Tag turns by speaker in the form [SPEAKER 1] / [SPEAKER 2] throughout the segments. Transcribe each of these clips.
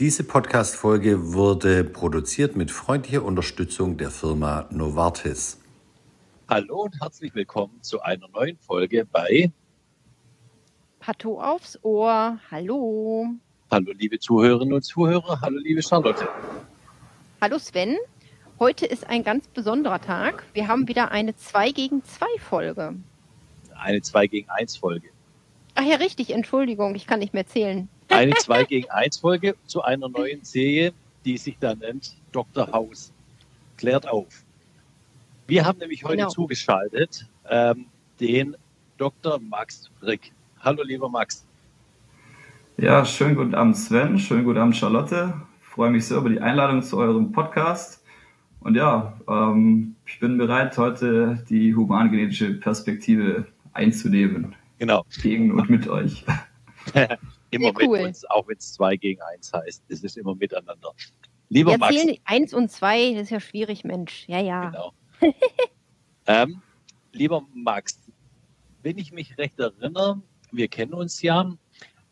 [SPEAKER 1] Diese Podcast-Folge wurde produziert mit freundlicher Unterstützung der Firma Novartis.
[SPEAKER 2] Hallo und herzlich willkommen zu einer neuen Folge bei
[SPEAKER 3] Pato aufs Ohr. Hallo.
[SPEAKER 2] Hallo liebe Zuhörerinnen und Zuhörer. Hallo liebe Charlotte.
[SPEAKER 3] Hallo Sven. Heute ist ein ganz besonderer Tag. Wir haben wieder eine 2 gegen 2 Folge.
[SPEAKER 2] Eine 2 gegen 1 Folge.
[SPEAKER 3] Ach ja, richtig. Entschuldigung, ich kann nicht mehr zählen.
[SPEAKER 2] Eine 2 gegen 1 Folge zu einer neuen Serie, die sich da nennt Dr. House. Klärt auf. Wir haben nämlich heute genau. zugeschaltet ähm, den Dr. Max Frick. Hallo, lieber Max.
[SPEAKER 4] Ja, schönen guten Abend, Sven. Schönen guten Abend, Charlotte. Ich freue mich sehr über die Einladung zu eurem Podcast. Und ja, ähm, ich bin bereit, heute die humangenetische Perspektive einzunehmen.
[SPEAKER 2] Genau.
[SPEAKER 4] Gegen und mit euch.
[SPEAKER 2] immer cool. mit uns, auch wenn es zwei gegen eins heißt. Es ist immer miteinander. Lieber Max.
[SPEAKER 3] Zählen eins und zwei, das ist ja schwierig, Mensch. Ja, ja.
[SPEAKER 2] Genau. ähm, lieber Max, wenn ich mich recht erinnere, wir kennen uns ja.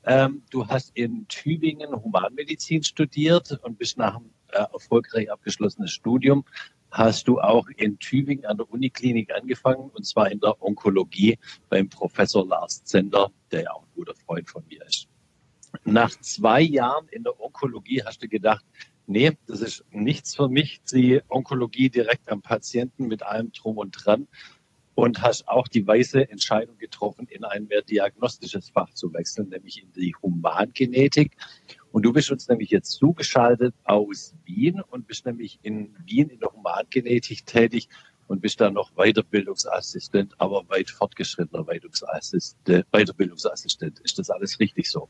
[SPEAKER 2] Ähm, du hast in Tübingen Humanmedizin studiert und bist nach einem äh, erfolgreich abgeschlossenes Studium hast du auch in Tübingen an der Uniklinik angefangen und zwar in der Onkologie beim Professor Lars Zender, der ja auch ein guter Freund von mir ist. Nach zwei Jahren in der Onkologie hast du gedacht, nee, das ist nichts für mich, die Onkologie direkt am Patienten mit allem drum und dran und hast auch die weise Entscheidung getroffen, in ein mehr diagnostisches Fach zu wechseln, nämlich in die Humangenetik. Und du bist uns nämlich jetzt zugeschaltet aus Wien und bist nämlich in Wien in der Humangenetik tätig und bist dann noch Weiterbildungsassistent, aber weit fortgeschrittener Weiterbildungsassistent. Ist das alles richtig so?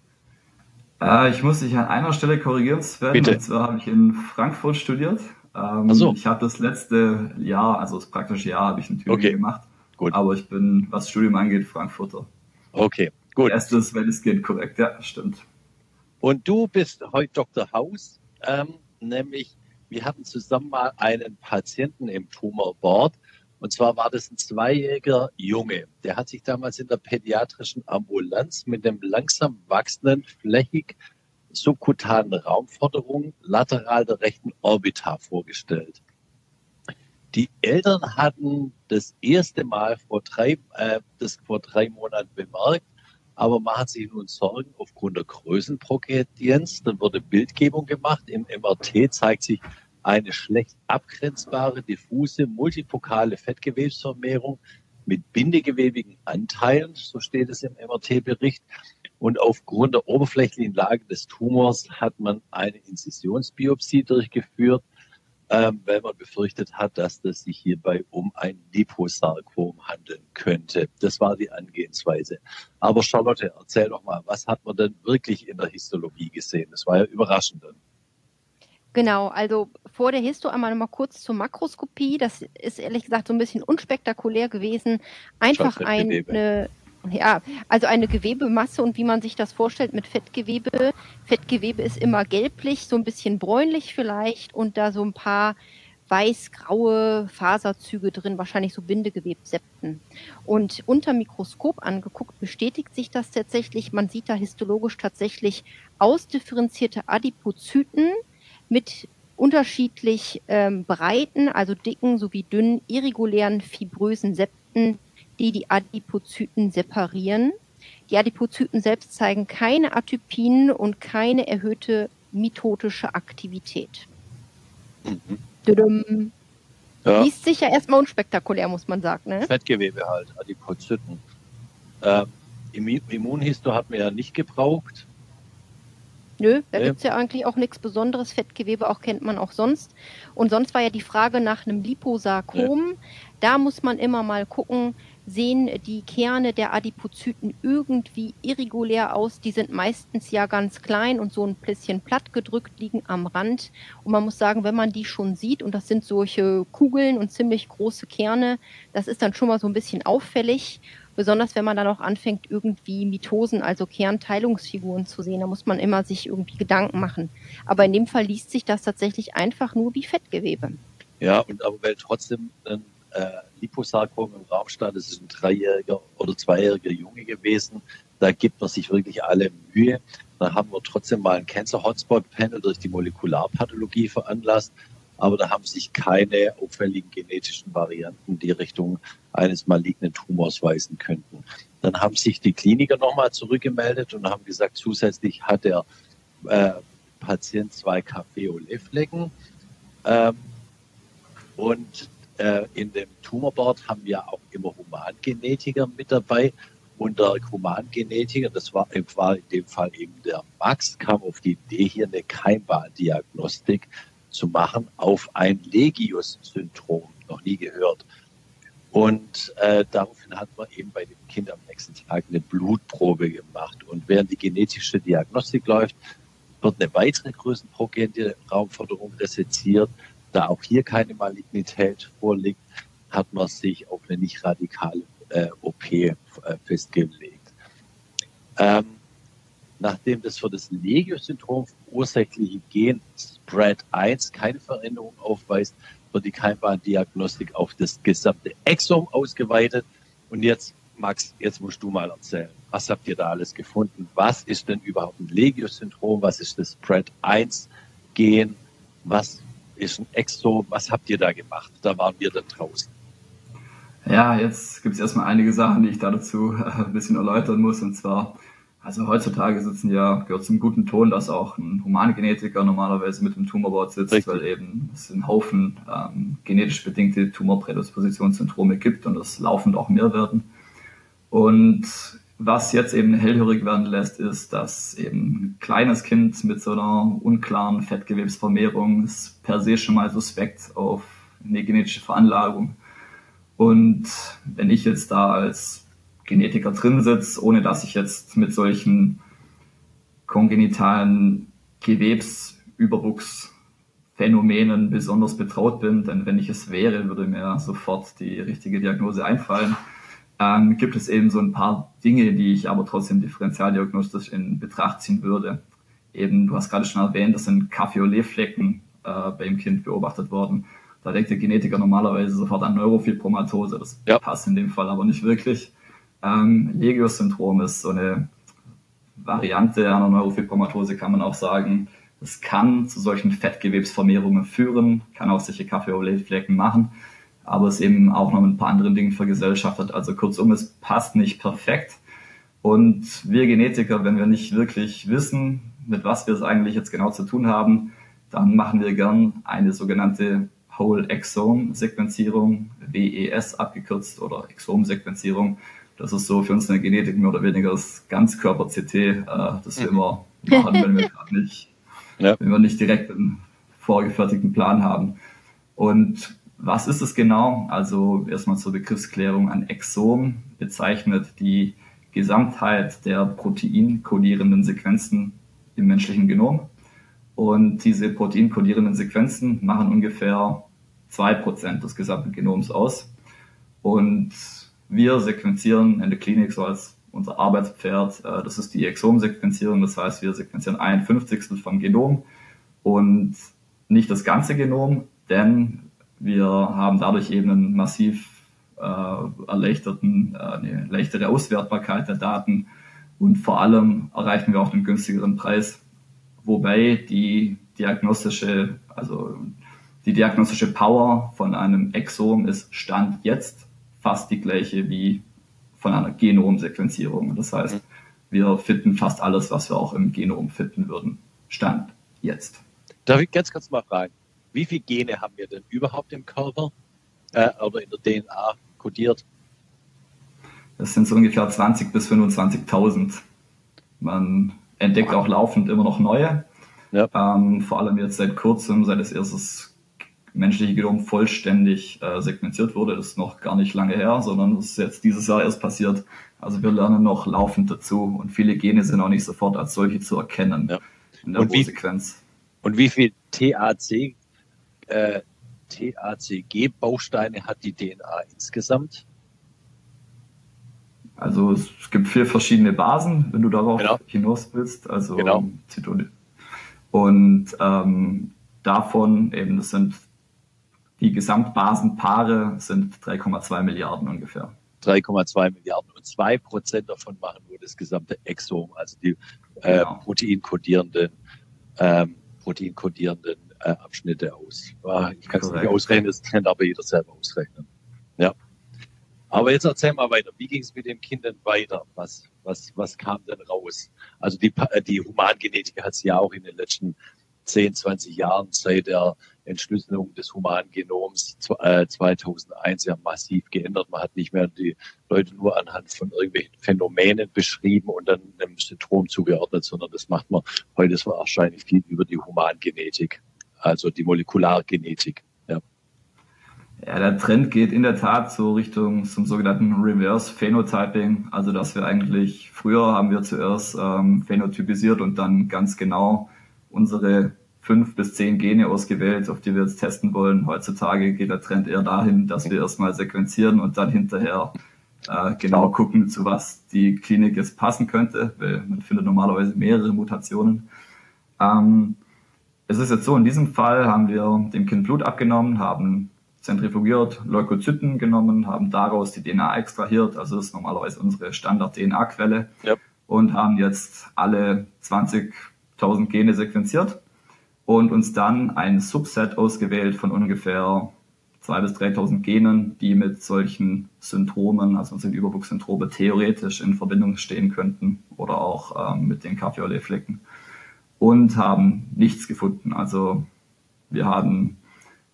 [SPEAKER 4] Äh, ich muss dich an einer Stelle korrigieren, Sven.
[SPEAKER 2] Bitte.
[SPEAKER 4] Und zwar habe ich in Frankfurt studiert. Ähm,
[SPEAKER 2] so.
[SPEAKER 4] Ich habe das letzte Jahr, also das praktische Jahr, habe ich in Tübingen
[SPEAKER 2] Okay.
[SPEAKER 4] gemacht.
[SPEAKER 2] Gut.
[SPEAKER 4] Aber ich bin, was Studium angeht, Frankfurter.
[SPEAKER 2] Okay, gut.
[SPEAKER 4] Erstes, wenn es geht, korrekt. Ja, stimmt.
[SPEAKER 2] Und du bist heute Dr. Haus, ähm, nämlich wir hatten zusammen mal einen Patienten im Tumorboard. Und zwar war das ein zweijähriger Junge. Der hat sich damals in der pädiatrischen Ambulanz mit dem langsam wachsenden, flächig subkutanen Raumforderung lateral der rechten Orbita vorgestellt. Die Eltern hatten das erste Mal vor drei, äh, das vor drei Monaten bemerkt, aber man hat sich nun Sorgen aufgrund der Größenprogredienz. Dann wurde Bildgebung gemacht. Im MRT zeigt sich eine schlecht abgrenzbare, diffuse, multipokale Fettgewebsvermehrung mit bindegewebigen Anteilen, so steht es im MRT-Bericht. Und aufgrund der oberflächlichen Lage des Tumors hat man eine Inzisionsbiopsie durchgeführt, ähm, weil man befürchtet hat, dass das sich hierbei um ein Liposarkom handeln könnte. Das war die Angehensweise. Aber Charlotte, erzähl doch mal, was hat man denn wirklich in der Histologie gesehen? Das war ja überraschend. dann.
[SPEAKER 3] Genau, also vor der Histo einmal noch mal kurz zur Makroskopie. Das ist ehrlich gesagt so ein bisschen unspektakulär gewesen. Einfach eine, ja, also eine Gewebemasse und wie man sich das vorstellt mit Fettgewebe. Fettgewebe ist immer gelblich, so ein bisschen bräunlich vielleicht und da so ein paar weiß-graue Faserzüge drin, wahrscheinlich so Bindegewebsepten. Und unter Mikroskop angeguckt bestätigt sich das tatsächlich. Man sieht da histologisch tatsächlich ausdifferenzierte Adipozyten mit unterschiedlich ähm, breiten, also dicken sowie dünnen, irregulären, fibrösen Septen, die die Adipozyten separieren. Die Adipozyten selbst zeigen keine Atypien und keine erhöhte mitotische Aktivität.
[SPEAKER 2] Mhm. Ja.
[SPEAKER 3] Liest sich ja erstmal unspektakulär, muss man sagen. Ne?
[SPEAKER 2] Fettgewebe halt, Adipozyten. Ähm, Immu- Immunhisto hat man ja nicht gebraucht.
[SPEAKER 3] Nö, da
[SPEAKER 2] Nee.
[SPEAKER 3] gibt's ja eigentlich auch nichts Besonderes. Fettgewebe auch kennt man auch sonst. Und sonst war ja die Frage nach einem Liposarkom. Da muss man immer mal gucken, sehen die Kerne der Adipozyten irgendwie irregulär aus. Die sind meistens ja ganz klein und so ein bisschen platt gedrückt, liegen am Rand. Und man muss sagen, wenn man die schon sieht, und das sind solche Kugeln und ziemlich große Kerne, das ist dann schon mal so ein bisschen auffällig. Besonders wenn man dann auch anfängt, irgendwie Mitosen, also Kernteilungsfiguren zu sehen, da muss man immer sich irgendwie Gedanken machen. Aber in dem Fall liest sich das tatsächlich einfach nur wie Fettgewebe.
[SPEAKER 2] Ja, und aber weil trotzdem ein äh, Liposarkom im Raum stand, es ist ein dreijähriger oder zweijähriger Junge gewesen, da gibt man sich wirklich alle Mühe. Dann haben wir trotzdem mal ein Cancer Hotspot Panel durch die Molekularpathologie veranlasst, aber da haben sich keine auffälligen genetischen Varianten die Richtung eines malignen Tumors weisen könnten. Dann haben sich die Kliniker nochmal zurückgemeldet und haben gesagt, zusätzlich hat der äh, Patient zwei Kaffee-Olé-Flecken. Ähm, und äh, in dem Tumorboard haben wir auch immer Humangenetiker mit dabei. Und der Humangenetiker, das war, war in dem Fall eben der Max, kam auf die Idee, hier eine Keimbahndiagnostik zu machen auf ein Legius-Syndrom, noch nie gehört. Und äh, daraufhin hat man eben bei dem Kind am nächsten Tag eine Blutprobe gemacht. Und während die genetische Diagnostik läuft, wird eine weitere größenprogente Raumforderung reseziert. Da auch hier keine Malignität vorliegt, hat man sich auf eine nicht radikale äh, OP äh, festgelegt. Ähm, nachdem das für das Legio-Syndrom ursächliche Gen Spread 1 keine Veränderung aufweist, wird die Keimbahndiagnostik auf das gesamte Exom ausgeweitet. Und jetzt, Max, jetzt musst du mal erzählen, was habt ihr da alles gefunden? Was ist denn überhaupt ein Legio-Syndrom? Was ist das Spread 1 Gen? Was ist ein Exom? Was habt ihr da gemacht? Da waren wir dann draußen.
[SPEAKER 4] Ja, jetzt gibt es erstmal einige Sachen, die ich da dazu äh, ein bisschen erläutern muss. Und zwar also heutzutage sitzen ja, gehört zum guten Ton, dass auch ein Humangenetiker normalerweise mit dem Tumorboard sitzt, Richtig. weil eben es einen Haufen ähm, genetisch bedingte Tumorprädispositionssyndrome gibt und es laufend auch mehr werden. Und was jetzt eben hellhörig werden lässt, ist, dass eben ein kleines Kind mit so einer unklaren Fettgewebsvermehrung ist per se schon mal suspekt auf eine genetische Veranlagung. Und wenn ich jetzt da als Genetiker drin sitzt, ohne dass ich jetzt mit solchen kongenitalen Gewebsüberwuchsphänomenen besonders betraut bin, denn wenn ich es wäre, würde mir sofort die richtige Diagnose einfallen. Ähm, gibt es eben so ein paar Dinge, die ich aber trotzdem differentialdiagnostisch in Betracht ziehen würde. Eben, du hast gerade schon erwähnt, das sind Kaffee-Olé-Flecken äh, beim Kind beobachtet worden. Da denkt der Genetiker normalerweise sofort an Neurofibromatose. Das ja. passt in dem Fall aber nicht wirklich. Ähm, Legio-Syndrom ist so eine Variante einer Neurofibromatose, kann man auch sagen. Es kann zu solchen Fettgewebsvermehrungen führen, kann auch solche Kaffee-Olé-Flecken machen, aber es eben auch noch mit ein paar anderen Dingen vergesellschaftet. Also kurzum, es passt nicht perfekt. Und wir Genetiker, wenn wir nicht wirklich wissen, mit was wir es eigentlich jetzt genau zu tun haben, dann machen wir gern eine sogenannte Whole Exome Sequenzierung, WES abgekürzt oder Exom-Sequenzierung. Das ist so für uns eine Genetik mehr oder weniger das Ganzkörper-CT, äh, das wir mhm. immer machen, wenn wir gerade nicht, ja. wenn wir nicht direkt einen vorgefertigten Plan haben. Und was ist es genau? Also erstmal zur Begriffsklärung. Ein Exom bezeichnet die Gesamtheit der proteinkodierenden Sequenzen im menschlichen Genom. Und diese proteinkodierenden Sequenzen machen ungefähr zwei Prozent des gesamten Genoms aus. Und wir sequenzieren in der Klinik so als unser Arbeitspferd. Äh, das ist die Exom-Sequenzierung. Das heißt, wir sequenzieren ein Fünfzigstel vom Genom und nicht das ganze Genom, denn wir haben dadurch eben einen massiv äh, erleichterten, äh, eine leichtere Auswertbarkeit der Daten und vor allem erreichen wir auch einen günstigeren Preis, wobei die diagnostische, also die diagnostische Power von einem Exom ist Stand jetzt fast die gleiche wie von einer Genomsequenzierung. Das heißt, mhm. wir finden fast alles, was wir auch im Genom finden würden. Stand jetzt.
[SPEAKER 2] Darf ich ganz kurz mal fragen, wie viele Gene haben wir denn überhaupt im Körper äh, oder in der DNA kodiert?
[SPEAKER 4] Das sind so ungefähr 20.000 bis 25.000. Man entdeckt auch laufend immer noch neue. Ja. Ähm, vor allem jetzt seit kurzem, seit es erstes menschliche Genom vollständig äh, segmentiert wurde. Das ist noch gar nicht lange her, sondern das ist jetzt dieses Jahr erst passiert. Also wir lernen noch laufend dazu und viele Gene sind auch nicht sofort als solche zu erkennen ja.
[SPEAKER 2] in der und Rohsequenz. Und wie viel TAC, äh, TACG-Bausteine hat die DNA insgesamt?
[SPEAKER 4] Also es gibt vier verschiedene Basen, wenn du darauf genau. hinaus willst. Also genau. Und ähm, davon eben, das sind die Gesamtbasenpaare sind 3,2 Milliarden ungefähr.
[SPEAKER 2] 3,2 Milliarden und 2 Prozent davon machen nur das gesamte Exom, also die äh, genau. proteinkodierenden, ähm, proteinkodierenden äh, Abschnitte aus. Ich kann es nicht ausrechnen, das kann aber jeder selber ausrechnen. Ja. Aber jetzt erzähl mal weiter. Wie ging es mit den Kindern weiter? Was, was, was kam denn raus? Also die, die Humangenetik hat sich ja auch in den letzten 10, 20 Jahren seit der Entschlüsselung des Humangenoms 2001 äh, ja massiv geändert. Man hat nicht mehr die Leute nur anhand von irgendwelchen Phänomenen beschrieben und dann einem Syndrom zugeordnet, sondern das macht man heute wahrscheinlich viel über die Humangenetik, also die Molekulargenetik. Ja.
[SPEAKER 4] Ja, der Trend geht in der Tat so Richtung zum sogenannten Reverse Phenotyping. Also, dass wir eigentlich, früher haben wir zuerst ähm, phänotypisiert und dann ganz genau unsere fünf bis zehn Gene ausgewählt, auf die wir jetzt testen wollen. Heutzutage geht der Trend eher dahin, dass wir erstmal sequenzieren und dann hinterher äh, genau gucken, zu was die Klinik jetzt passen könnte, weil man findet normalerweise mehrere Mutationen. Ähm, es ist jetzt so, in diesem Fall haben wir dem Kind Blut abgenommen, haben zentrifugiert, Leukozyten genommen, haben daraus die DNA extrahiert, also das ist normalerweise unsere Standard-DNA-Quelle, ja. und haben jetzt alle 20.000 Gene sequenziert und uns dann ein Subset ausgewählt von ungefähr 2.000 bis 3.000 Genen, die mit solchen Syndromen, also unseren Überwuchssyndrome, theoretisch in Verbindung stehen könnten oder auch ähm, mit den Kaffeeoleflecken und haben nichts gefunden. Also wir haben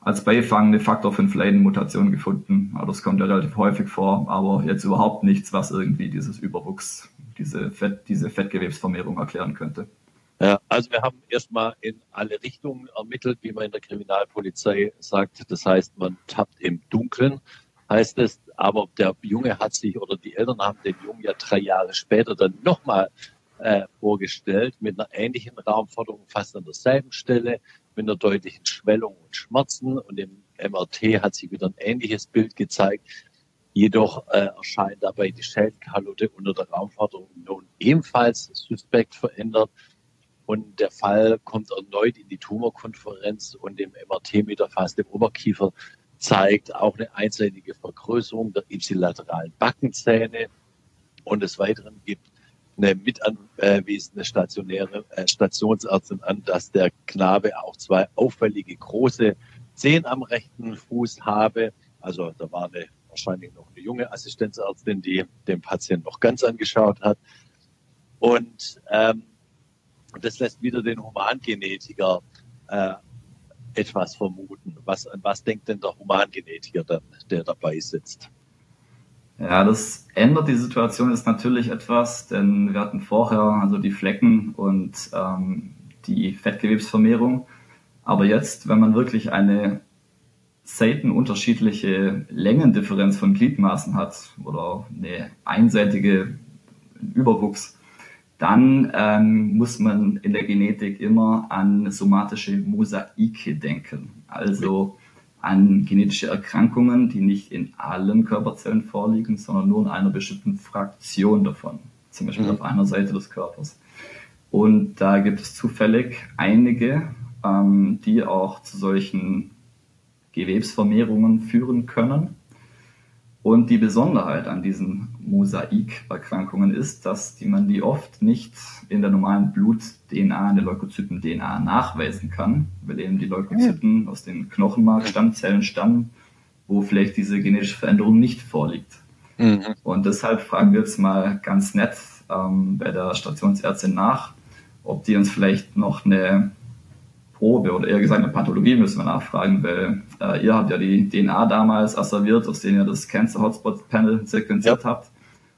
[SPEAKER 4] als Beifang eine Faktor 5 Leiden-Mutation gefunden. Das kommt ja relativ häufig vor, aber jetzt überhaupt nichts, was irgendwie dieses Überwuchs, diese, Fett, diese Fettgewebsvermehrung erklären könnte.
[SPEAKER 2] Also wir haben erstmal in alle Richtungen ermittelt, wie man in der Kriminalpolizei sagt. Das heißt, man tappt im Dunkeln, heißt es. Aber der Junge hat sich oder die Eltern haben den Jungen ja drei Jahre später dann nochmal äh, vorgestellt mit einer ähnlichen Raumforderung, fast an derselben Stelle, mit einer deutlichen Schwellung und Schmerzen. Und im MRT hat sich wieder ein ähnliches Bild gezeigt. Jedoch äh, erscheint dabei die Schädelkalute unter der Raumforderung nun ebenfalls suspekt verändert. Und der Fall kommt erneut in die Tumorkonferenz und im MRT mit erfasstem Oberkiefer zeigt auch eine einseitige Vergrößerung der ipsilateralen Backenzähne. Und des Weiteren gibt eine mitanwesende stationäre äh, Stationsärztin an, dass der Knabe auch zwei auffällige große Zehen am rechten Fuß habe. Also da war eine, wahrscheinlich noch eine junge Assistenzärztin, die den Patienten noch ganz angeschaut hat. Und ähm, das lässt wieder den Humangenetiker äh, etwas vermuten. Was, was denkt denn der Humangenetiker dann, der dabei sitzt?
[SPEAKER 4] Ja, das ändert die Situation jetzt natürlich etwas, denn wir hatten vorher also die Flecken und ähm, die Fettgewebsvermehrung. Aber jetzt, wenn man wirklich eine selten unterschiedliche Längendifferenz von Gliedmaßen hat oder eine einseitige Überwuchs, dann ähm, muss man in der Genetik immer an somatische Mosaike denken. Also an genetische Erkrankungen, die nicht in allen Körperzellen vorliegen, sondern nur in einer bestimmten Fraktion davon, zum Beispiel mhm. auf einer Seite des Körpers. Und da gibt es zufällig einige, ähm, die auch zu solchen Gewebsvermehrungen führen können. Und die Besonderheit an diesen Mosaikerkrankungen ist, dass die man die oft nicht in der normalen Blut-DNA, in der Leukozyten-DNA nachweisen kann, weil eben die Leukozyten aus den Knochenmarkstammzellen stammen, wo vielleicht diese genetische Veränderung nicht vorliegt. Mhm. Und deshalb fragen wir jetzt mal ganz nett ähm, bei der Stationsärztin nach, ob die uns vielleicht noch eine Probe oder eher gesagt eine Pathologie müssen wir nachfragen, weil äh, ihr habt ja die DNA damals asserviert, aus denen ihr das Cancer Hotspot Panel sequenziert ja. habt,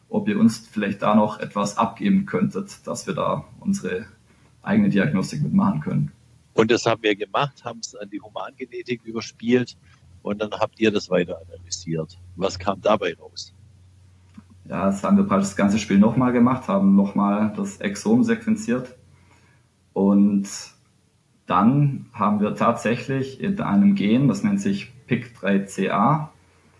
[SPEAKER 4] ob ihr uns vielleicht da noch etwas abgeben könntet, dass wir da unsere eigene Diagnostik mitmachen können.
[SPEAKER 2] Und das haben wir gemacht, haben es an die Humangenetik überspielt und dann habt ihr das weiter analysiert. Was kam dabei raus?
[SPEAKER 4] Ja, das haben wir praktisch das ganze Spiel nochmal gemacht, haben nochmal das Exom sequenziert und dann haben wir tatsächlich in einem Gen, das nennt sich PIK3CA,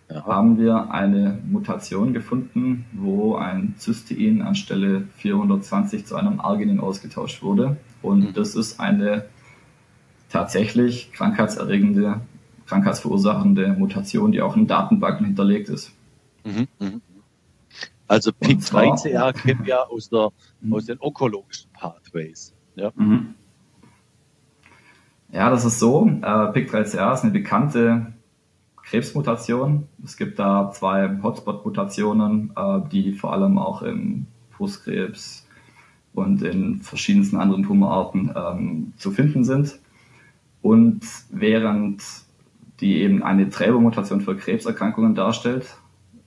[SPEAKER 4] ja. haben wir eine Mutation gefunden, wo ein Cystein anstelle 420 zu einem Arginin ausgetauscht wurde. Und mhm. das ist eine tatsächlich krankheitserregende, krankheitsverursachende Mutation, die auch in Datenbanken hinterlegt ist. Mhm.
[SPEAKER 2] Mhm. Also PIK3CA kennen wir aus, der, aus den onkologischen Pathways. Ja, mhm.
[SPEAKER 4] Ja das ist so. Äh, PIK3CA ist eine bekannte Krebsmutation. Es gibt da zwei Hotspot-Mutationen, äh, die vor allem auch im Brustkrebs und in verschiedensten anderen Tumorarten ähm, zu finden sind. Und während die eben eine Trägermutation für Krebserkrankungen darstellt,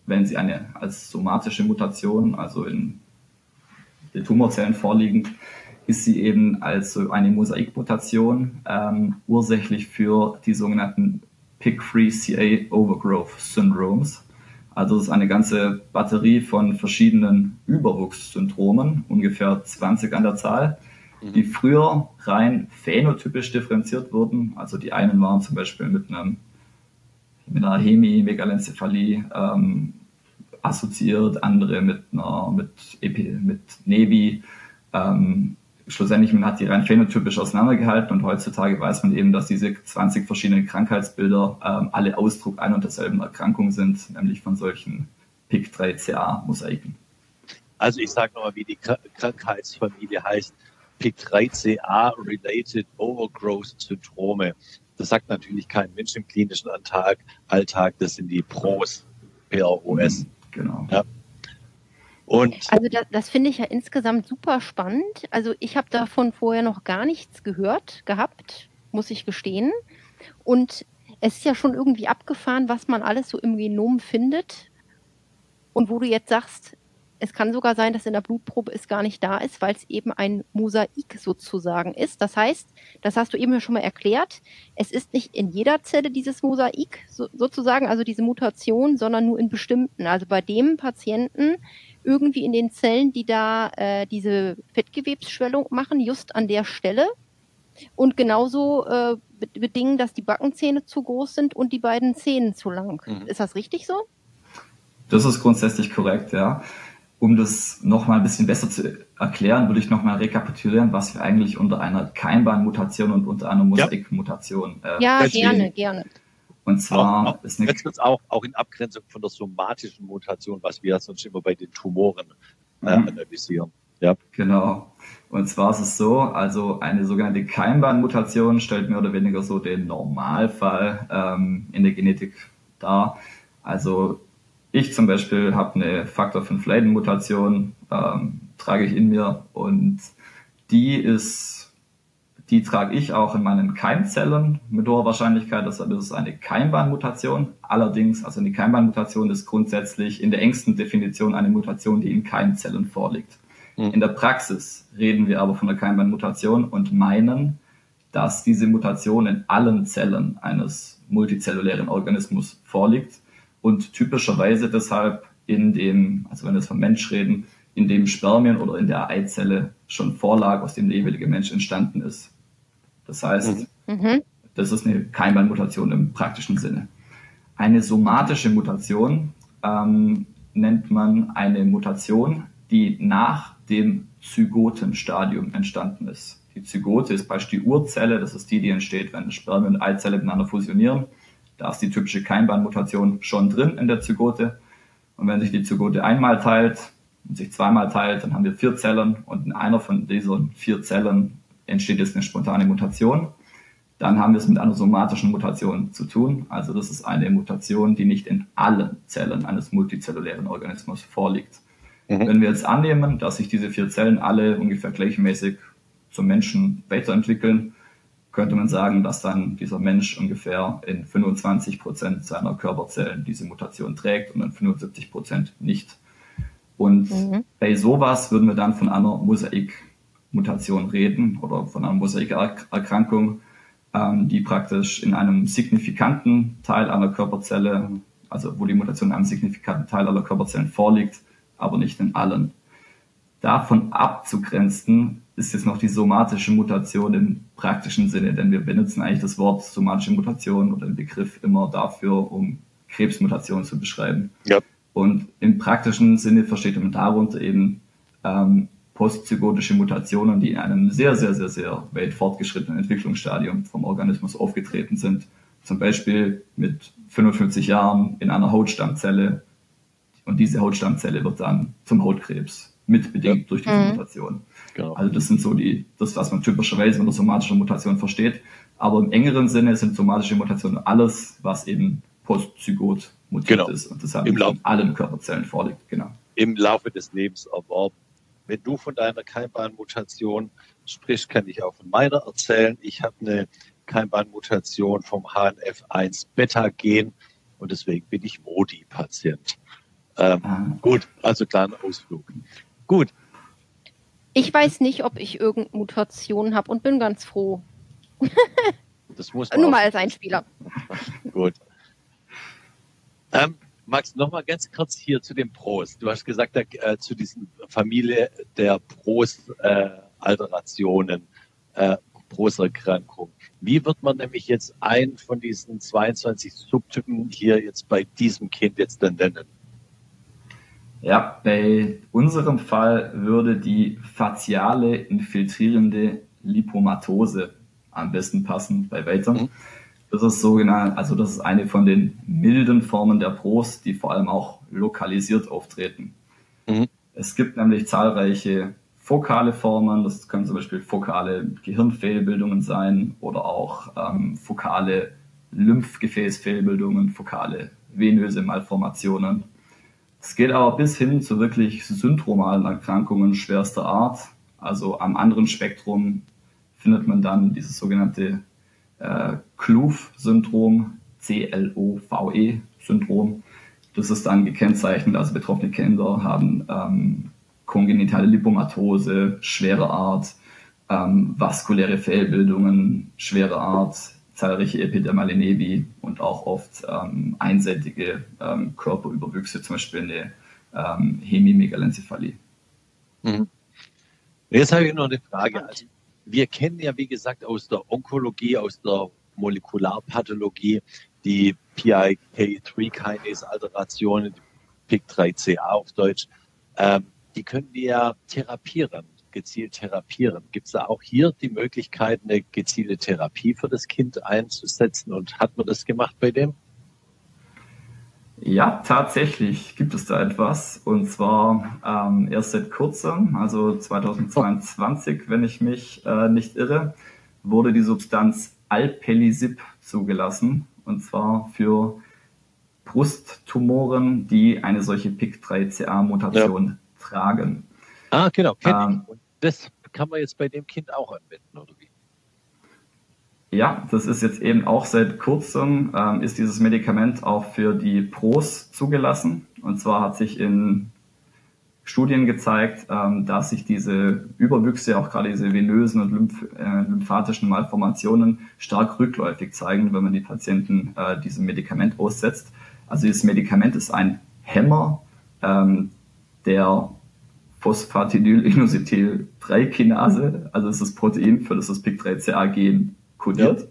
[SPEAKER 4] wenn sie eine als somatische Mutation, also in den Tumorzellen vorliegend, ist sie eben als so eine Mosaikmutation ähm, ursächlich für die sogenannten PIK3CA Overgrowth Syndromes. Also es ist eine ganze Batterie von verschiedenen Überwuchssyndromen, ungefähr 20 an der Zahl, mhm. die früher rein phänotypisch differenziert wurden. Also die einen waren zum Beispiel mit einem mit einer Hemimegalencephalie ähm, assoziiert, andere mit einer mit, Epi, mit Nevi. Ähm, schlussendlich man hat die rein phänotypisch auseinandergehalten und heutzutage weiß man eben, dass diese 20 verschiedenen Krankheitsbilder ähm, alle Ausdruck einer und derselben Erkrankung sind, nämlich von solchen PIK3CA-Mosaiken.
[SPEAKER 2] Also ich sage nochmal, wie die Krankheitsfamilie heißt. PIK3CA-related Overgrowth Syndrome. Das sagt natürlich kein Mensch im klinischen Alltag, das sind die PROS, PROS.
[SPEAKER 3] Genau. Ja. Und also das, das finde ich ja insgesamt super spannend. Also ich habe davon vorher noch gar nichts gehört gehabt, muss ich gestehen. Und es ist ja schon irgendwie abgefahren, was man alles so im Genom findet. Und wo du jetzt sagst, es kann sogar sein, dass in der Blutprobe es gar nicht da ist, weil es eben ein Mosaik sozusagen ist. Das heißt, das hast du eben ja schon mal erklärt, es ist nicht in jeder Zelle dieses Mosaik so, sozusagen, also diese Mutation, sondern nur in bestimmten. Also bei dem Patienten irgendwie in den Zellen, die da äh, diese Fettgewebsschwellung machen, just an der Stelle. Und genauso äh, bedingen, dass die Backenzähne zu groß sind und die beiden Zähne zu lang. Mhm. Ist das richtig so?
[SPEAKER 4] Das ist grundsätzlich korrekt, ja. Um das nochmal ein bisschen besser zu erklären, würde ich nochmal rekapitulieren, was wir eigentlich unter einer Keimbahn-Mutation und unter einer Mosaik-Mutation
[SPEAKER 3] äh, Ja, gerne, gerne.
[SPEAKER 2] Und zwar auch, ist eine. Auch, auch in Abgrenzung von der somatischen Mutation, was wir sonst immer bei den Tumoren äh, mhm. analysieren.
[SPEAKER 4] Ja. Genau. Und zwar ist es so, also eine sogenannte Keimbahn-Mutation stellt mehr oder weniger so den Normalfall ähm, in der Genetik dar. Also ich zum Beispiel habe eine Faktor 5 Leiden-Mutation, ähm, trage ich in mir und die ist, die trage ich auch in meinen Keimzellen mit hoher Wahrscheinlichkeit. Deshalb ist es eine Keimbahnmutation. Allerdings, also eine Keimbahnmutation ist grundsätzlich in der engsten Definition eine Mutation, die in Keimzellen vorliegt. Mhm. In der Praxis reden wir aber von der Keimbahnmutation und meinen, dass diese Mutation in allen Zellen eines multizellulären Organismus vorliegt und typischerweise deshalb in dem, also wenn wir vom Mensch reden, in dem Spermien oder in der Eizelle schon vorlag, aus dem der jeweilige Mensch entstanden ist. Das heißt, mhm. mhm. das ist eine Keimbandmutation im praktischen Sinne. Eine somatische Mutation ähm, nennt man eine Mutation, die nach dem Zygotenstadium entstanden ist. Die Zygote ist beispielsweise die Urzelle, das ist die, die entsteht, wenn Spermien und Eizelle miteinander fusionieren. Da ist die typische Keimbahnmutation schon drin in der Zygote. Und wenn sich die Zygote einmal teilt und sich zweimal teilt, dann haben wir vier Zellen und in einer von diesen vier Zellen entsteht jetzt eine spontane Mutation. Dann haben wir es mit einer somatischen Mutation zu tun. Also das ist eine Mutation, die nicht in allen Zellen eines multizellulären Organismus vorliegt. Mhm. Wenn wir jetzt annehmen, dass sich diese vier Zellen alle ungefähr gleichmäßig zum Menschen weiterentwickeln, könnte man sagen, dass dann dieser Mensch ungefähr in 25 Prozent seiner Körperzellen diese Mutation trägt und in 75 Prozent nicht. Und mhm. bei sowas würden wir dann von einer Mosaikmutation reden oder von einer Mosaikerkrankung, ähm, die praktisch in einem signifikanten Teil einer Körperzelle, also wo die Mutation in einem signifikanten Teil aller Körperzellen vorliegt, aber nicht in allen. Davon abzugrenzen ist jetzt noch die somatische Mutation im praktischen Sinne, denn wir benutzen eigentlich das Wort somatische Mutation oder den Begriff immer dafür, um Krebsmutation zu beschreiben. Ja. Und im praktischen Sinne versteht man darunter eben ähm, postzygotische Mutationen, die in einem sehr, sehr, sehr, sehr weit fortgeschrittenen Entwicklungsstadium vom Organismus aufgetreten sind. Zum Beispiel mit 55 Jahren in einer Hautstammzelle Und diese Hautstammzelle wird dann zum Hautkrebs mitbedingt ja. durch diese mhm. Mutation. Genau. Also das sind so die, das, was man typischerweise unter somatischer Mutation versteht. Aber im engeren Sinne sind somatische Mutationen alles, was eben postzygot mutiert genau. ist und deshalb in allen Körperzellen vorliegt. Genau.
[SPEAKER 2] Im Laufe des Lebens erworben. Wenn du von deiner Keimbahnmutation sprichst, kann ich auch von meiner erzählen. Ich habe eine Keimbahnmutation vom HNF1-Beta-Gen und deswegen bin ich Modi-Patient. Ähm, ah. Gut, also kleiner Ausflug. Gut.
[SPEAKER 3] Ich weiß nicht, ob ich irgendeine Mutation habe und bin ganz froh.
[SPEAKER 2] das muss
[SPEAKER 3] man Nur mal als Einspieler.
[SPEAKER 2] Gut. Ähm, Max, noch mal ganz kurz hier zu dem Prost. Du hast gesagt, äh, zu diesen Familie der Prost-Alterationen, äh, äh, Prosterkrankung. Wie wird man nämlich jetzt einen von diesen 22 Subtypen hier jetzt bei diesem Kind jetzt denn nennen?
[SPEAKER 4] Ja, bei unserem Fall würde die faciale infiltrierende Lipomatose am besten passen bei weitem. Mhm. Das ist sogenannt, also das ist eine von den milden Formen der Brust, die vor allem auch lokalisiert auftreten. Mhm. Es gibt nämlich zahlreiche fokale Formen, das können zum Beispiel fokale Gehirnfehlbildungen sein oder auch ähm, fokale Lymphgefäßfehlbildungen, fokale venöse Malformationen. Es geht aber bis hin zu wirklich syndromalen Erkrankungen schwerster Art. Also am anderen Spektrum findet man dann dieses sogenannte äh, Kloof-Syndrom, C-L-O-V-E-Syndrom. Das ist dann gekennzeichnet, also betroffene Kinder haben ähm, kongenitale Lipomatose, schwere Art, ähm, vaskuläre Fehlbildungen, schwere Art, zahlreiche Epidermale Nevi und auch oft ähm, einseitige ähm, Körperüberwüchse, zum Beispiel eine ähm, Hemimegalencephalie.
[SPEAKER 2] Mhm. Jetzt habe ich noch eine Frage. Also wir kennen ja, wie gesagt, aus der Onkologie, aus der Molekularpathologie die PIK3-Kinase-Alterationen, PIK3CA auf Deutsch. Ähm, die können wir ja therapieren, gezielt therapieren. Gibt es da auch hier die Möglichkeit, eine gezielte Therapie für das Kind einzusetzen? Und hat man das gemacht bei dem?
[SPEAKER 4] Ja, tatsächlich gibt es da etwas. Und zwar ähm, erst seit kurzem, also 2022, wenn ich mich äh, nicht irre, wurde die Substanz Alpelisib zugelassen. Und zwar für Brusttumoren, die eine solche PIK3CA-Mutation ja. tragen.
[SPEAKER 2] Ah, genau. Ähm, Und das kann man jetzt bei dem Kind auch anwenden, oder wie?
[SPEAKER 4] Ja, das ist jetzt eben auch seit kurzem, ähm, ist dieses Medikament auch für die Pros zugelassen. Und zwar hat sich in Studien gezeigt, ähm, dass sich diese Überwüchse, auch gerade diese venösen und lymph äh, lymphatischen Malformationen, stark rückläufig zeigen, wenn man die Patienten äh, diesem Medikament aussetzt. Also dieses Medikament ist ein Hämmer ähm, der Phosphatidylinositol-3-Kinase, also es ist das Protein, für das das PIK3CA-Gen kodiert.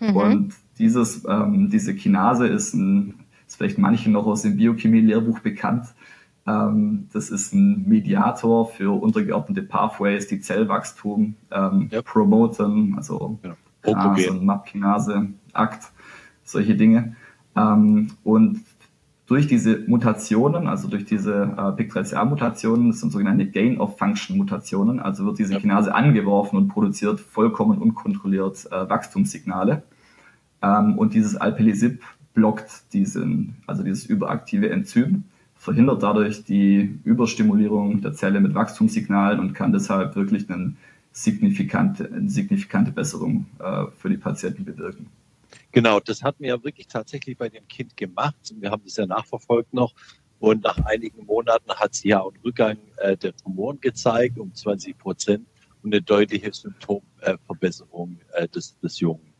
[SPEAKER 4] Mhm. Und dieses, ähm, diese Kinase ist, ein, ist vielleicht manchen noch aus dem Biochemie-Lehrbuch bekannt. Ähm, das ist ein Mediator für untergeordnete Pathways, die Zellwachstum ähm, ja. promoten, also ja. Kinase und MAP-Kinase, Akt, solche Dinge. Ähm, und durch diese Mutationen, also durch diese äh, PIK3CA-Mutationen, das sind sogenannte Gain-of-Function-Mutationen, also wird diese Kinase angeworfen und produziert vollkommen unkontrolliert äh, Wachstumssignale. Ähm, und dieses Alpelisib blockt diesen, also dieses überaktive Enzym, verhindert dadurch die Überstimulierung der Zelle mit Wachstumssignalen und kann deshalb wirklich eine signifikante, eine signifikante Besserung äh, für die Patienten bewirken.
[SPEAKER 2] Genau, das hatten wir ja wirklich tatsächlich bei dem Kind gemacht. Wir haben das ja nachverfolgt noch. Und nach einigen Monaten hat sie ja einen Rückgang äh, der Tumoren gezeigt, um 20 Prozent und eine deutliche Symptomverbesserung äh, des, des Jungen.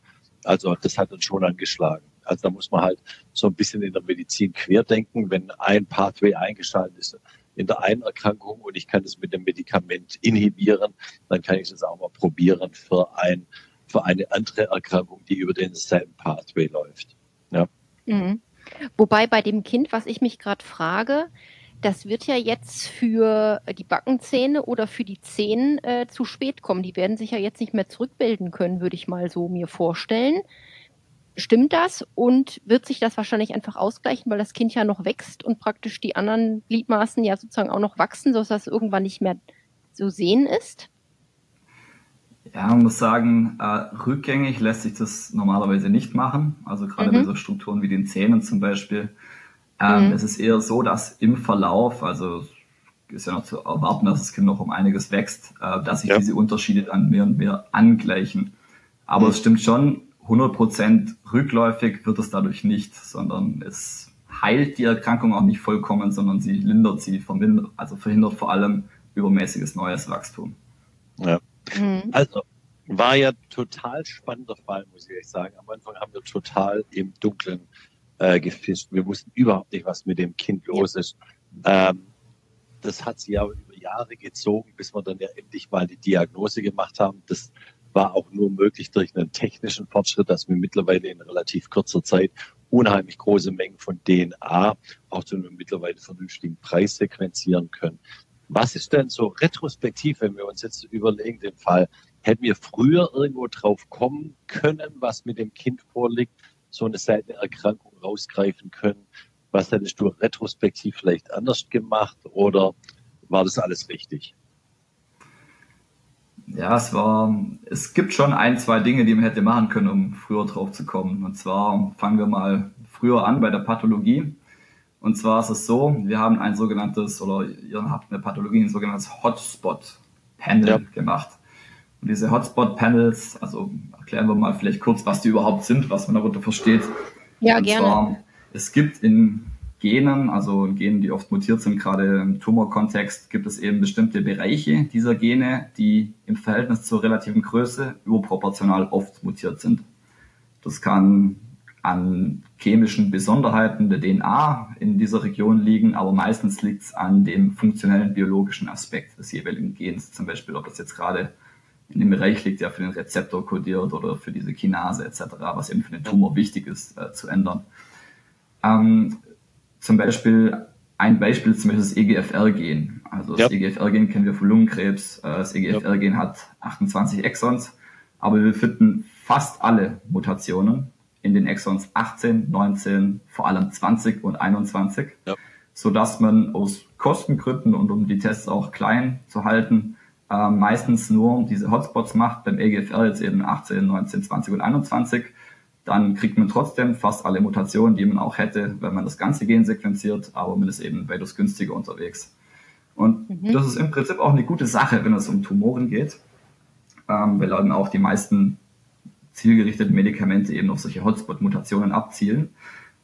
[SPEAKER 2] Also das hat uns schon angeschlagen. Also da muss man halt so ein bisschen in der Medizin querdenken, wenn ein Pathway eingeschaltet ist in der einen Erkrankung und ich kann es mit dem Medikament inhibieren, dann kann ich das auch mal probieren für ein für eine andere Erkrankung, die über denselben Pathway läuft. Ja.
[SPEAKER 3] Mhm. Wobei bei dem Kind, was ich mich gerade frage, das wird ja jetzt für die Backenzähne oder für die Zähne äh, zu spät kommen. Die werden sich ja jetzt nicht mehr zurückbilden können, würde ich mal so mir vorstellen. Stimmt das und wird sich das wahrscheinlich einfach ausgleichen, weil das Kind ja noch wächst und praktisch die anderen Gliedmaßen ja sozusagen auch noch wachsen, sodass das irgendwann nicht mehr zu sehen ist?
[SPEAKER 4] Ja, man muss sagen, äh, rückgängig lässt sich das normalerweise nicht machen. Also gerade mhm. bei so Strukturen wie den Zähnen zum Beispiel. Ähm, mhm. Es ist eher so, dass im Verlauf, also ist ja noch zu erwarten, dass das Kind noch um einiges wächst, äh, dass sich ja. diese Unterschiede dann mehr und mehr angleichen. Aber mhm. es stimmt schon, 100% rückläufig wird es dadurch nicht, sondern es heilt die Erkrankung auch nicht vollkommen, sondern sie lindert sie, vermindert, also verhindert vor allem übermäßiges neues Wachstum.
[SPEAKER 2] Ja. Mhm. Also war ja total spannender Fall, muss ich euch sagen. Am Anfang haben wir total im Dunkeln äh, gefischt. Wir wussten überhaupt nicht, was mit dem Kind los ist. Ähm, das hat sich ja über Jahre gezogen, bis wir dann ja endlich mal die Diagnose gemacht haben. Das war auch nur möglich durch einen technischen Fortschritt, dass wir mittlerweile in relativ kurzer Zeit unheimlich große Mengen von DNA auch zu einem mittlerweile vernünftigen Preis sequenzieren können. Was ist denn so retrospektiv, wenn wir uns jetzt überlegen, den Fall, hätten wir früher irgendwo drauf kommen können, was mit dem Kind vorliegt, so eine seltene Erkrankung rausgreifen können? Was hättest du retrospektiv vielleicht anders gemacht oder war das alles richtig?
[SPEAKER 4] Ja, es war, es gibt schon ein, zwei Dinge, die man hätte machen können, um früher drauf zu kommen. Und zwar fangen wir mal früher an bei der Pathologie. Und zwar ist es so, wir haben ein sogenanntes, oder ihr habt eine Pathologie, ein sogenanntes Hotspot-Panel ja. gemacht. Und diese Hotspot-Panels, also erklären wir mal vielleicht kurz, was die überhaupt sind, was man darunter versteht.
[SPEAKER 3] Ja, und gerne. Zwar,
[SPEAKER 4] es gibt in Genen, also in Genen, die oft mutiert sind, gerade im Tumorkontext, gibt es eben bestimmte Bereiche dieser Gene, die im Verhältnis zur relativen Größe überproportional oft mutiert sind. Das kann an chemischen Besonderheiten der DNA in dieser Region liegen, aber meistens liegt es an dem funktionellen biologischen Aspekt des jeweiligen Gens. Zum Beispiel, ob das jetzt gerade in dem Bereich liegt, der für den Rezeptor kodiert oder für diese Kinase etc., was eben für den Tumor wichtig ist, äh, zu ändern. Ähm, zum Beispiel ein Beispiel zum Beispiel das EGFR-Gen. Also das ja. EGFR-Gen kennen wir von Lungenkrebs. Äh, das EGFR-Gen hat 28 Exons, aber wir finden fast alle Mutationen in den Exons 18, 19, vor allem 20 und 21, ja. sodass man aus Kostengründen und um die Tests auch klein zu halten, äh, meistens nur diese Hotspots macht, beim EGFR jetzt eben 18, 19, 20 und 21. Dann kriegt man trotzdem fast alle Mutationen, die man auch hätte, wenn man das ganze Gen sequenziert, aber man ist eben weitaus günstiger unterwegs. Und mhm. das ist im Prinzip auch eine gute Sache, wenn es um Tumoren geht, ähm, weil dann auch die meisten zielgerichtete Medikamente eben auf solche Hotspot-Mutationen abzielen.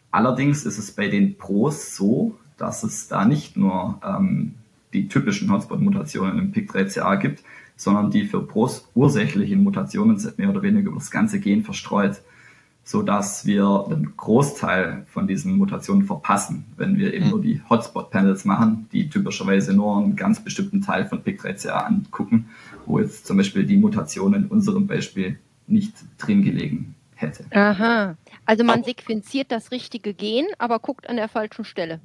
[SPEAKER 4] Allerdings ist es bei den Pros so, dass es da nicht nur ähm, die typischen Hotspot-Mutationen im PIK3CA gibt, sondern die für Pros ursächlichen Mutationen sind mehr oder weniger über das ganze Gen verstreut, so dass wir den Großteil von diesen Mutationen verpassen, wenn wir eben mhm. nur die Hotspot-Panels machen, die typischerweise nur einen ganz bestimmten Teil von PIK3CA angucken, wo jetzt zum Beispiel die Mutation in unserem Beispiel nicht drin gelegen hätte.
[SPEAKER 3] Aha. Also man aber, sequenziert das richtige Gen, aber guckt an der falschen Stelle.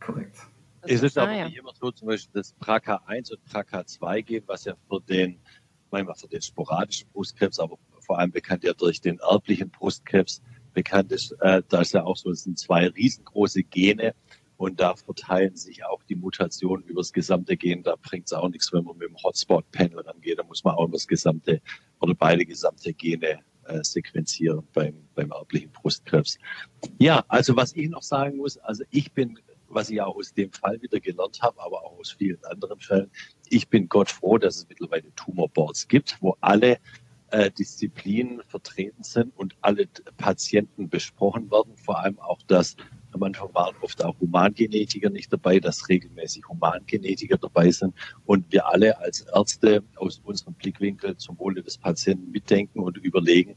[SPEAKER 4] Korrekt.
[SPEAKER 2] Es ist aber ah, ja. immer so, zum Beispiel das BRCA1 und BRCA2-Gen, was ja für den, manchmal für den sporadischen Brustkrebs, aber vor allem bekannt ja durch den erblichen Brustkrebs bekannt ist, äh, da ist ja auch so, es sind zwei riesengroße Gene und da verteilen sich auch die Mutationen übers gesamte Gen. Da bringt es auch nichts, wenn man mit dem Hotspot-Panel rangeht. Da muss man auch über das gesamte oder beide gesamte Gene äh, sequenzieren beim, beim erblichen Brustkrebs. Ja, also was ich noch sagen muss, also ich bin, was ich auch aus dem Fall wieder gelernt habe, aber auch aus vielen anderen Fällen, ich bin Gott froh, dass es mittlerweile Tumorboards gibt, wo alle äh, Disziplinen vertreten sind und alle Patienten besprochen werden, vor allem auch das am Anfang waren oft auch Humangenetiker nicht dabei, dass regelmäßig Humangenetiker dabei sind und wir alle als Ärzte aus unserem Blickwinkel zum Wohle des Patienten mitdenken und überlegen,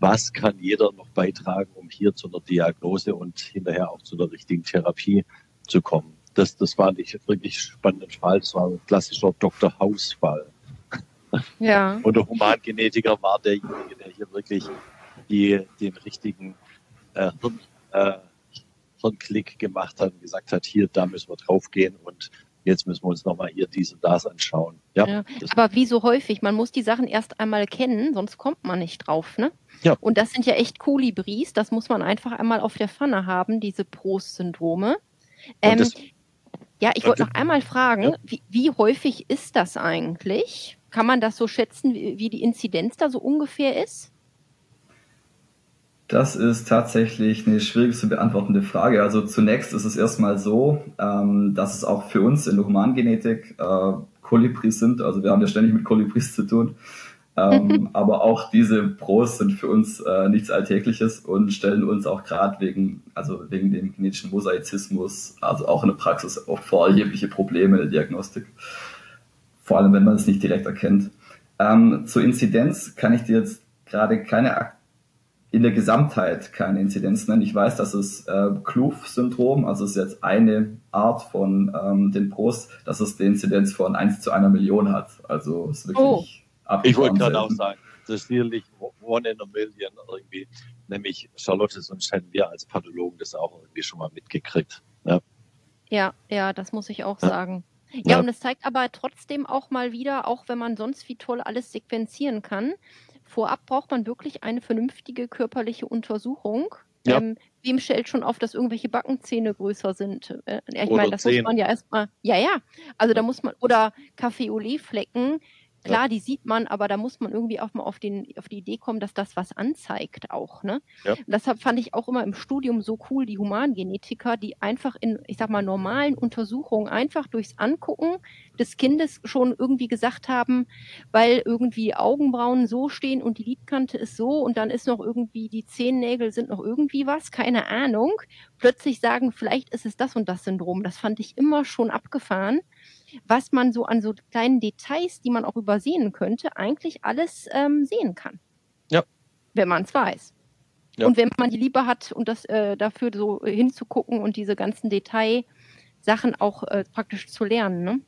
[SPEAKER 2] was kann jeder noch beitragen, um hier zu einer Diagnose und hinterher auch zu der richtigen Therapie zu kommen. Das, das war nicht wirklich spannender Fall. Das war ein klassischer Dr. House-Fall.
[SPEAKER 3] Ja.
[SPEAKER 2] Und der Humangenetiker war derjenige, der hier wirklich die, den richtigen äh, Hirn, äh, so einen Klick gemacht hat und gesagt hat, hier, da müssen wir drauf gehen und jetzt müssen wir uns nochmal hier dies und das anschauen.
[SPEAKER 3] Ja, ja. Aber wie so häufig, man muss die Sachen erst einmal kennen, sonst kommt man nicht drauf, ne? Ja. Und das sind ja echt Kolibris, das muss man einfach einmal auf der Pfanne haben, diese Prost-Syndrome. Ähm, ja, ich wollte noch einmal fragen, ja. wie, wie, häufig ist das eigentlich? Kann man das so schätzen, wie, wie die Inzidenz da so ungefähr ist?
[SPEAKER 4] Das ist tatsächlich eine schwierig zu beantwortende Frage. Also zunächst ist es erstmal so, ähm, dass es auch für uns in der Humangenetik äh, Kolibris sind. Also wir haben ja ständig mit Kolibris zu tun. Ähm, aber auch diese Pros sind für uns äh, nichts Alltägliches und stellen uns auch gerade wegen, also wegen dem genetischen Mosaizismus, also auch in der Praxis oft vor erhebliche Probleme in der Diagnostik. Vor allem, wenn man es nicht direkt erkennt. Ähm, zur Inzidenz kann ich dir jetzt gerade keine in der Gesamtheit keine Inzidenz nennen. Ich weiß, dass es äh, Kloof-Syndrom, also es ist jetzt eine Art von ähm, den Pros, dass es die Inzidenz von 1 zu einer Million hat. Also es ist wirklich oh.
[SPEAKER 2] Ich wollte gerade auch sagen, das ist sicherlich one in a million irgendwie. Nämlich Charlotte, sonst hätten wir als Pathologen das auch irgendwie schon mal mitgekriegt. Ja,
[SPEAKER 3] ja, ja das muss ich auch ja. sagen. Ja, ja, und es zeigt aber trotzdem auch mal wieder, auch wenn man sonst wie toll alles sequenzieren kann, vorab braucht man wirklich eine vernünftige körperliche Untersuchung. Ja. Ähm, wem stellt schon auf, dass irgendwelche Backenzähne größer sind? Äh, ich meine, das 10. muss man ja erstmal, ja, ja, also da muss man, oder Kaffeeolé-Flecken, Klar, ja. die sieht man, aber da muss man irgendwie auch mal auf, den, auf die Idee kommen, dass das was anzeigt auch. Ne? Ja. Und deshalb fand ich auch immer im Studium so cool, die Humangenetiker, die einfach in, ich sag mal, normalen Untersuchungen einfach durchs Angucken des Kindes schon irgendwie gesagt haben, weil irgendwie Augenbrauen so stehen und die Lidkante ist so und dann ist noch irgendwie, die Zehennägel sind noch irgendwie was, keine Ahnung. Plötzlich sagen, vielleicht ist es das und das Syndrom. Das fand ich immer schon abgefahren was man so an so kleinen Details, die man auch übersehen könnte, eigentlich alles ähm, sehen kann.
[SPEAKER 2] Ja.
[SPEAKER 3] Wenn man es weiß. Ja. Und wenn man die Liebe hat und das äh, dafür so hinzugucken und diese ganzen Detailsachen auch äh, praktisch zu lernen. Ne?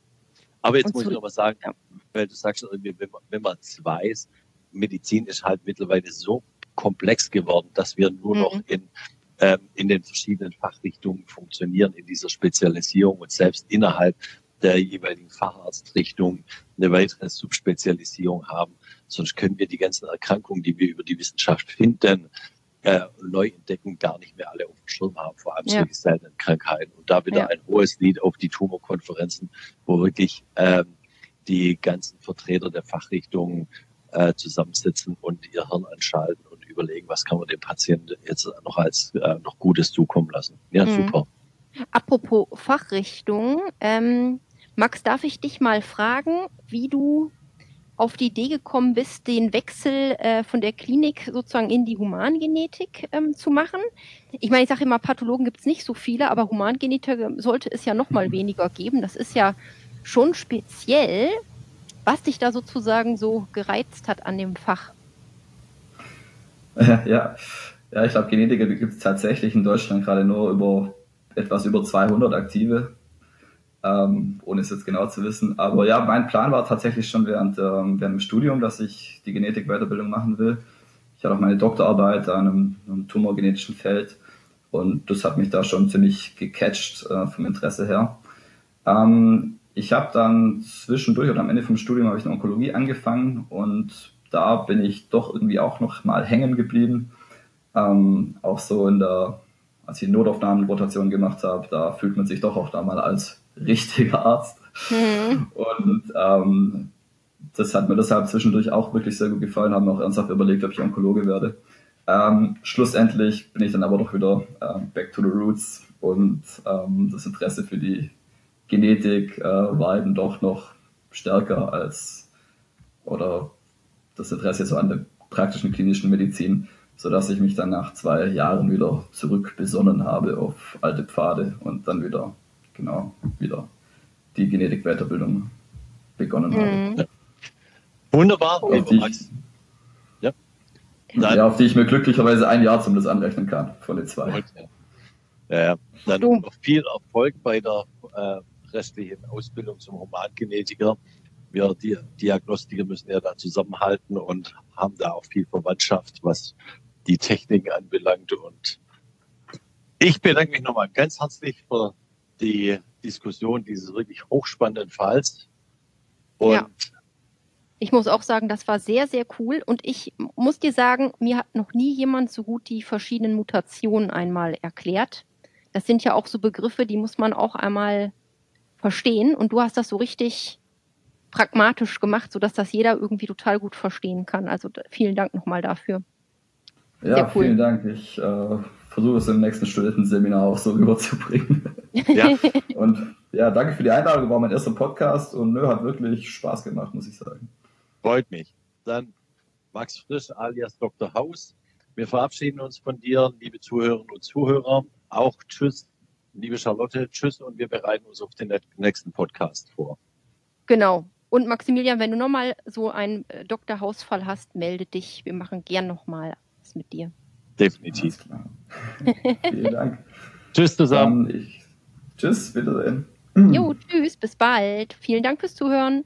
[SPEAKER 2] Aber jetzt und muss ich noch was sagen, ja. weil du sagst, wenn man es weiß, Medizin ist halt mittlerweile so komplex geworden, dass wir nur mhm. noch in, ähm, in den verschiedenen Fachrichtungen funktionieren, in dieser Spezialisierung und selbst innerhalb der jeweiligen Facharztrichtung eine weitere Subspezialisierung haben. Sonst können wir die ganzen Erkrankungen, die wir über die Wissenschaft finden, äh, neu entdecken, gar nicht mehr alle auf dem Schirm haben, vor allem ja. solche seltenen Krankheiten. Und da wieder ja. ein hohes Lied auf die Tumorkonferenzen, wo wirklich ähm, die ganzen Vertreter der Fachrichtungen äh, zusammensitzen und ihr Hirn anschalten und überlegen, was kann man dem Patienten jetzt noch als äh, noch Gutes zukommen lassen. Ja, mhm. super.
[SPEAKER 3] Apropos Fachrichtung, ähm, Max, darf ich dich mal fragen, wie du auf die Idee gekommen bist, den Wechsel äh, von der Klinik sozusagen in die Humangenetik ähm, zu machen? Ich meine, ich sage immer, Pathologen gibt es nicht so viele, aber Humangenetiker sollte es ja noch mal weniger geben. Das ist ja schon speziell. Was dich da sozusagen so gereizt hat an dem Fach?
[SPEAKER 4] Ja, ja ich glaube, Genetiker gibt es tatsächlich in Deutschland gerade nur über etwas über 200 aktive ähm, ohne es jetzt genau zu wissen. Aber ja, mein Plan war tatsächlich schon während, ähm, während dem Studium, dass ich die Genetik-Weiterbildung machen will. Ich hatte auch meine Doktorarbeit an einem, einem tumorgenetischen Feld und das hat mich da schon ziemlich gecatcht äh, vom Interesse her. Ähm, ich habe dann zwischendurch oder am Ende vom Studium habe ich eine Onkologie angefangen und da bin ich doch irgendwie auch noch mal hängen geblieben. Ähm, auch so in der, als ich Notaufnahmenrotation gemacht habe, da fühlt man sich doch auch da mal als richtiger Arzt. Mhm. Und ähm, das hat mir deshalb zwischendurch auch wirklich sehr gut gefallen, haben auch ernsthaft überlegt, ob ich Onkologe werde. Ähm, schlussendlich bin ich dann aber doch wieder äh, back to the roots und ähm, das Interesse für die Genetik äh, war eben doch noch stärker als oder das Interesse so an der praktischen klinischen Medizin, sodass ich mich dann nach zwei Jahren wieder zurück besonnen habe auf alte Pfade und dann wieder genau wieder die Genetik-Weiterbildung begonnen mhm. habe.
[SPEAKER 2] Wunderbar.
[SPEAKER 4] Auf die, ich, ja. ja, auf die ich mir glücklicherweise ein Jahr zum das anrechnen kann von den zwei.
[SPEAKER 2] Ja, ja. Dann noch viel Erfolg bei der äh, restlichen Ausbildung zum Humangenetiker. Wir die Diagnostiker müssen ja da zusammenhalten und haben da auch viel Verwandtschaft, was die Technik anbelangt. Und ich bedanke mich nochmal ganz herzlich für die Diskussion dieses wirklich hochspannenden Falls. Und
[SPEAKER 3] Ja. Ich muss auch sagen, das war sehr, sehr cool. Und ich muss dir sagen, mir hat noch nie jemand so gut die verschiedenen Mutationen einmal erklärt. Das sind ja auch so Begriffe, die muss man auch einmal verstehen. Und du hast das so richtig pragmatisch gemacht, sodass das jeder irgendwie total gut verstehen kann. Also vielen Dank nochmal dafür.
[SPEAKER 4] Ja,
[SPEAKER 3] Sehr cool.
[SPEAKER 4] vielen Dank. Ich äh, versuche es im nächsten Studentenseminar auch so rüberzubringen.
[SPEAKER 2] ja,
[SPEAKER 4] Und ja, danke für die Einladung. War mein erster Podcast und nö, hat wirklich Spaß gemacht, muss ich sagen.
[SPEAKER 2] freut mich. Dann Max Frisch alias Dr. Haus. Wir verabschieden uns von dir, liebe Zuhörerinnen und Zuhörer. Auch tschüss, liebe Charlotte, tschüss und wir bereiten uns auf den nächsten Podcast vor.
[SPEAKER 3] Genau. Und Maximilian, wenn du nochmal so einen äh, Dr. Hausfall hast, melde dich. Wir machen gern nochmal mit dir.
[SPEAKER 2] Definitiv.
[SPEAKER 4] Klar. Vielen Dank.
[SPEAKER 2] Tschüss zusammen.
[SPEAKER 4] Dann ich, tschüss, Wiedersehen.
[SPEAKER 3] Jo, tschüss, bis bald. Vielen Dank fürs Zuhören.